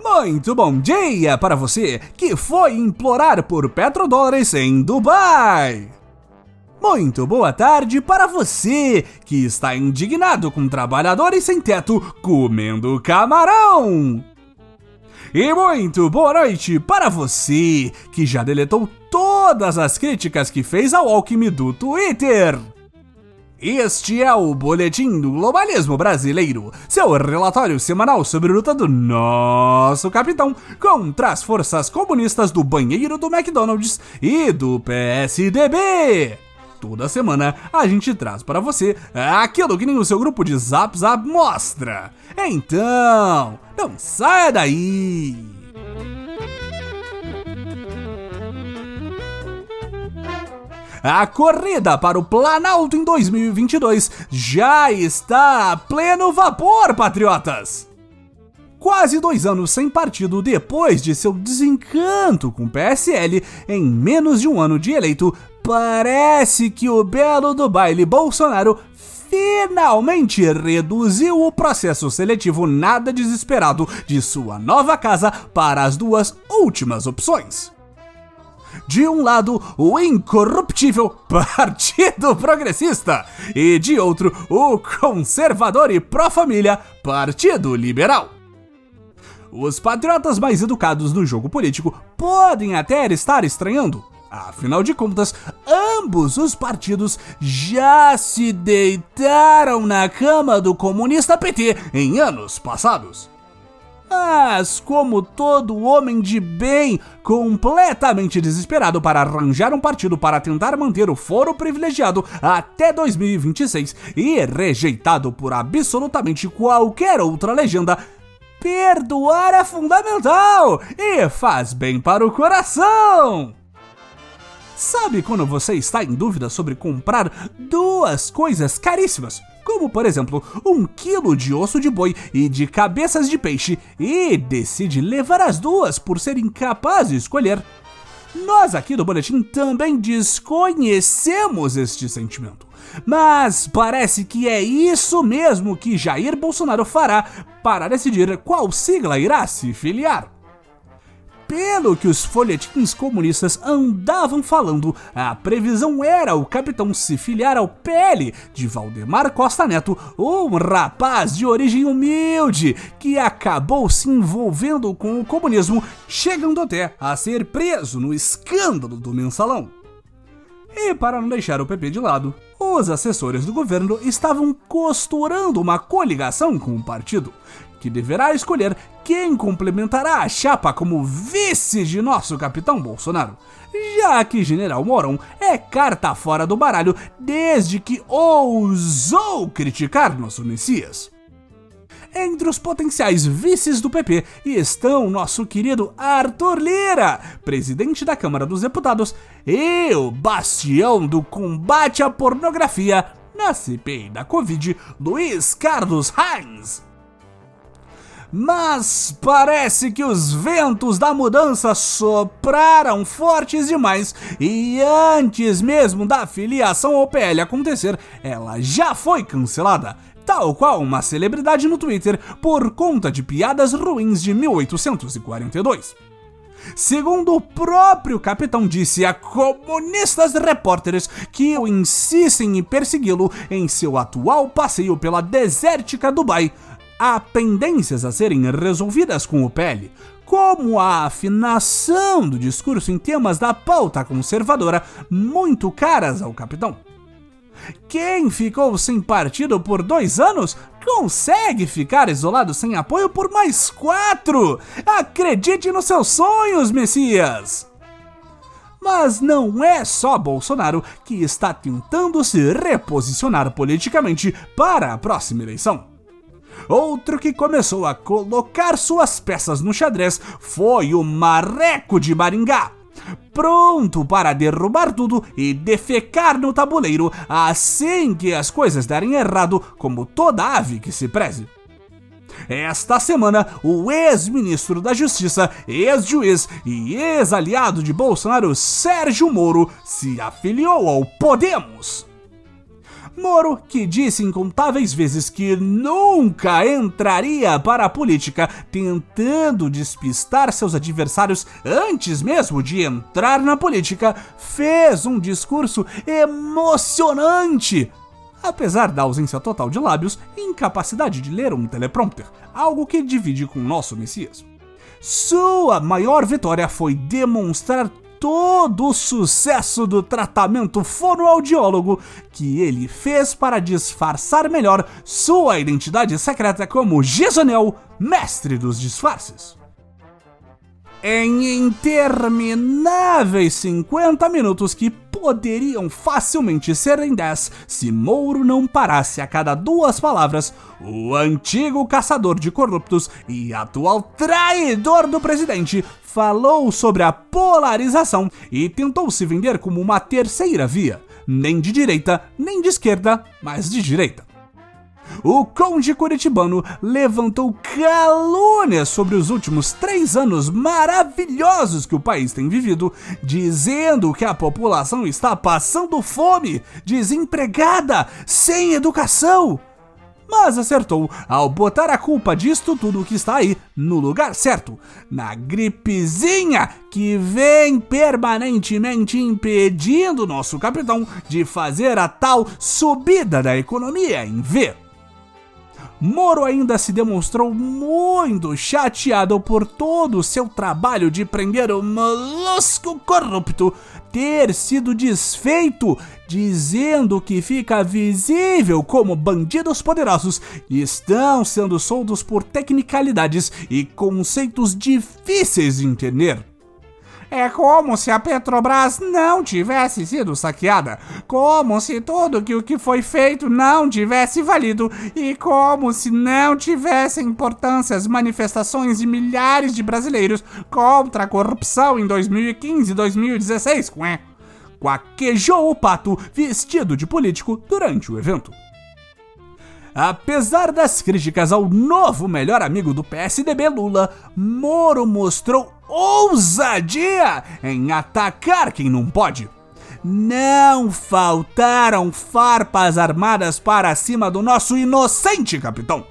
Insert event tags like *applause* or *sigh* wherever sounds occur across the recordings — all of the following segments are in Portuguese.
Muito bom dia para você que foi implorar por petrodólares em Dubai. Muito boa tarde para você que está indignado com trabalhadores sem teto comendo camarão. E muito boa noite para você que já deletou todas as críticas que fez ao Alckmin do Twitter. Este é o Boletim do Globalismo Brasileiro, seu relatório semanal sobre a luta do nosso capitão contra as forças comunistas do banheiro do McDonald's e do PSDB. Toda semana a gente traz para você aquilo que nem o seu grupo de Zap Zap mostra. Então, não saia daí! A corrida para o Planalto em 2022 já está a pleno vapor, patriotas! Quase dois anos sem partido depois de seu desencanto com o PSL, em menos de um ano de eleito, parece que o belo do baile Bolsonaro finalmente reduziu o processo seletivo nada desesperado de sua nova casa para as duas últimas opções. De um lado, o incorruptível *laughs* Partido Progressista e de outro, o conservador e pró-família Partido Liberal. Os patriotas mais educados no jogo político podem até estar estranhando. Afinal de contas, ambos os partidos já se deitaram na cama do comunista PT em anos passados. Mas, como todo homem de bem, completamente desesperado para arranjar um partido para tentar manter o foro privilegiado até 2026 e rejeitado por absolutamente qualquer outra legenda, perdoar é fundamental e faz bem para o coração. Sabe quando você está em dúvida sobre comprar duas coisas caríssimas? Como por exemplo um quilo de osso de boi e de cabeças de peixe, e decide levar as duas por ser incapaz de escolher. Nós aqui do Boletim também desconhecemos este sentimento. Mas parece que é isso mesmo que Jair Bolsonaro fará para decidir qual sigla irá se filiar pelo que os folhetins comunistas andavam falando, a previsão era o capitão se filiar ao PL de Valdemar Costa Neto, um rapaz de origem humilde que acabou se envolvendo com o comunismo, chegando até a ser preso no escândalo do mensalão. E para não deixar o PP de lado, os assessores do governo estavam costurando uma coligação com o partido, que deverá escolher quem complementará a chapa como vice de nosso capitão Bolsonaro, já que General Mourão é carta fora do baralho desde que ousou criticar nosso Messias. Entre os potenciais vices do PP estão nosso querido Arthur Lira, presidente da Câmara dos Deputados, e o bastião do combate à pornografia na CPI da Covid, Luiz Carlos Heinz. Mas parece que os ventos da mudança sopraram fortes demais e antes mesmo da filiação ao PL acontecer, ela já foi cancelada tal qual uma celebridade no Twitter por conta de piadas ruins de 1842. Segundo o próprio capitão disse a comunistas repórteres que o insistem em persegui-lo em seu atual passeio pela desértica Dubai, há pendências a serem resolvidas com o PL, como a afinação do discurso em temas da pauta conservadora muito caras ao capitão. Quem ficou sem partido por dois anos consegue ficar isolado sem apoio por mais quatro! Acredite nos seus sonhos, Messias! Mas não é só Bolsonaro que está tentando se reposicionar politicamente para a próxima eleição. Outro que começou a colocar suas peças no xadrez foi o Marreco de Maringá. Pronto para derrubar tudo e defecar no tabuleiro assim que as coisas derem errado, como toda ave que se preze. Esta semana, o ex-ministro da Justiça, ex-juiz e ex-aliado de Bolsonaro, Sérgio Moro, se afiliou ao Podemos. Moro, que disse incontáveis vezes que nunca entraria para a política, tentando despistar seus adversários antes mesmo de entrar na política, fez um discurso emocionante apesar da ausência total de lábios e incapacidade de ler um teleprompter, algo que divide com nosso Messias. Sua maior vitória foi demonstrar todo o sucesso do tratamento fonoaudiólogo que ele fez para disfarçar melhor sua identidade secreta como Gisonel, mestre dos disfarces. Em intermináveis 50 minutos que poderiam facilmente ser em 10 se Mouro não parasse a cada duas palavras, o antigo caçador de corruptos e atual traidor do presidente falou sobre a polarização e tentou se vender como uma terceira via, nem de direita, nem de esquerda, mas de direita. O conde curitibano levantou calúnias sobre os últimos três anos maravilhosos que o país tem vivido, dizendo que a população está passando fome, desempregada, sem educação mas acertou ao botar a culpa disto tudo que está aí no lugar certo, na gripezinha que vem permanentemente impedindo nosso capitão de fazer a tal subida da economia em V. Moro ainda se demonstrou muito chateado por todo o seu trabalho de prender o molusco corrupto ter sido desfeito, dizendo que fica visível como bandidos poderosos estão sendo soltos por tecnicalidades e conceitos difíceis de entender. É como se a Petrobras não tivesse sido saqueada, como se tudo que o que foi feito não tivesse valido e como se não tivessem importância as manifestações de milhares de brasileiros contra a corrupção em 2015 e 2016, é? Quaquejou o pato vestido de político durante o evento. Apesar das críticas ao novo melhor amigo do PSDB Lula, Moro mostrou ousadia em atacar quem não pode. Não faltaram farpas armadas para cima do nosso inocente capitão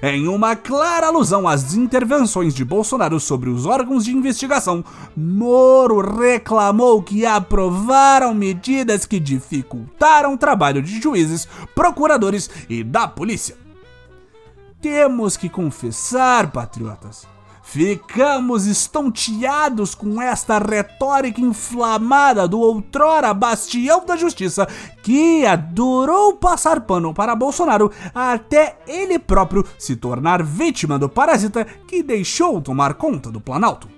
em uma clara alusão às intervenções de Bolsonaro sobre os órgãos de investigação, Moro reclamou que aprovaram medidas que dificultaram o trabalho de juízes, procuradores e da polícia. Temos que confessar, patriotas, Ficamos estonteados com esta retórica inflamada do outrora bastião da justiça que adorou passar pano para Bolsonaro até ele próprio se tornar vítima do parasita que deixou tomar conta do Planalto.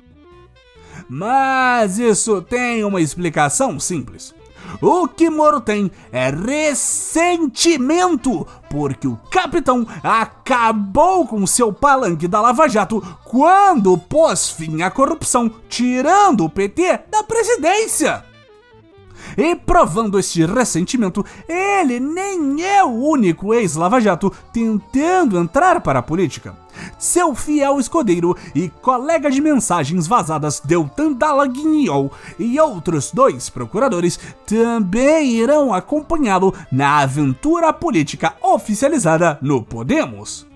Mas isso tem uma explicação simples. O que Moro tem é ressentimento, porque o capitão acabou com seu palanque da Lava Jato quando pôs fim à corrupção, tirando o PT da presidência. E provando este ressentimento, ele nem é o único ex-Lava Jato tentando entrar para a política. Seu fiel escudeiro e colega de mensagens vazadas Deltan Dallagnol e outros dois procuradores também irão acompanhá-lo na aventura política oficializada no Podemos.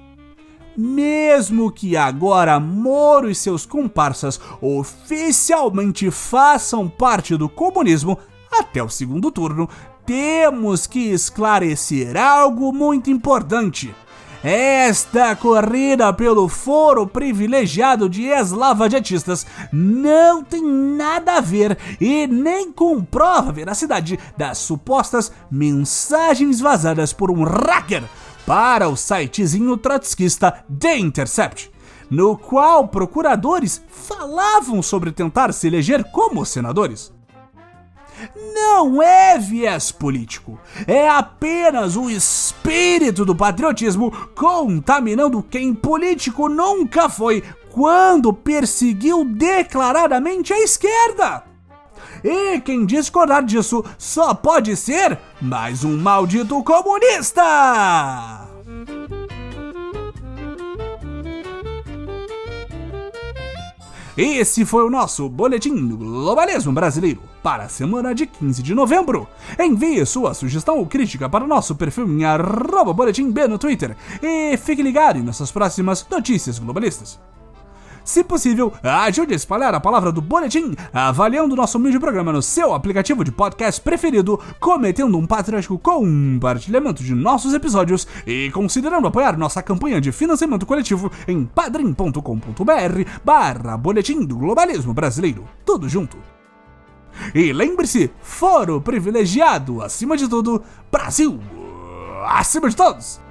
Mesmo que agora Moro e seus comparsas oficialmente façam parte do comunismo, até o segundo turno, temos que esclarecer algo muito importante. Esta corrida pelo foro privilegiado de ex-lavajatistas não tem nada a ver e nem comprova a veracidade das supostas mensagens vazadas por um hacker para o sitezinho trotskista The Intercept, no qual procuradores falavam sobre tentar se eleger como senadores não é viés político, é apenas o espírito do patriotismo contaminando quem político nunca foi quando perseguiu declaradamente a esquerda. E quem discordar disso só pode ser mais um maldito comunista! Esse foi o nosso Boletim do Globalismo Brasileiro para a semana de 15 de novembro. Envie sua sugestão ou crítica para o nosso perfil em arroba boletim B no Twitter e fique ligado em nossas próximas notícias globalistas. Se possível, ajude a espalhar a palavra do boletim, avaliando nosso humilde programa no seu aplicativo de podcast preferido, cometendo um patriótico compartilhamento de nossos episódios e considerando apoiar nossa campanha de financiamento coletivo em padrim.com.br barra boletim do globalismo brasileiro. Tudo junto. E lembre-se, foro privilegiado acima de tudo, Brasil acima de todos!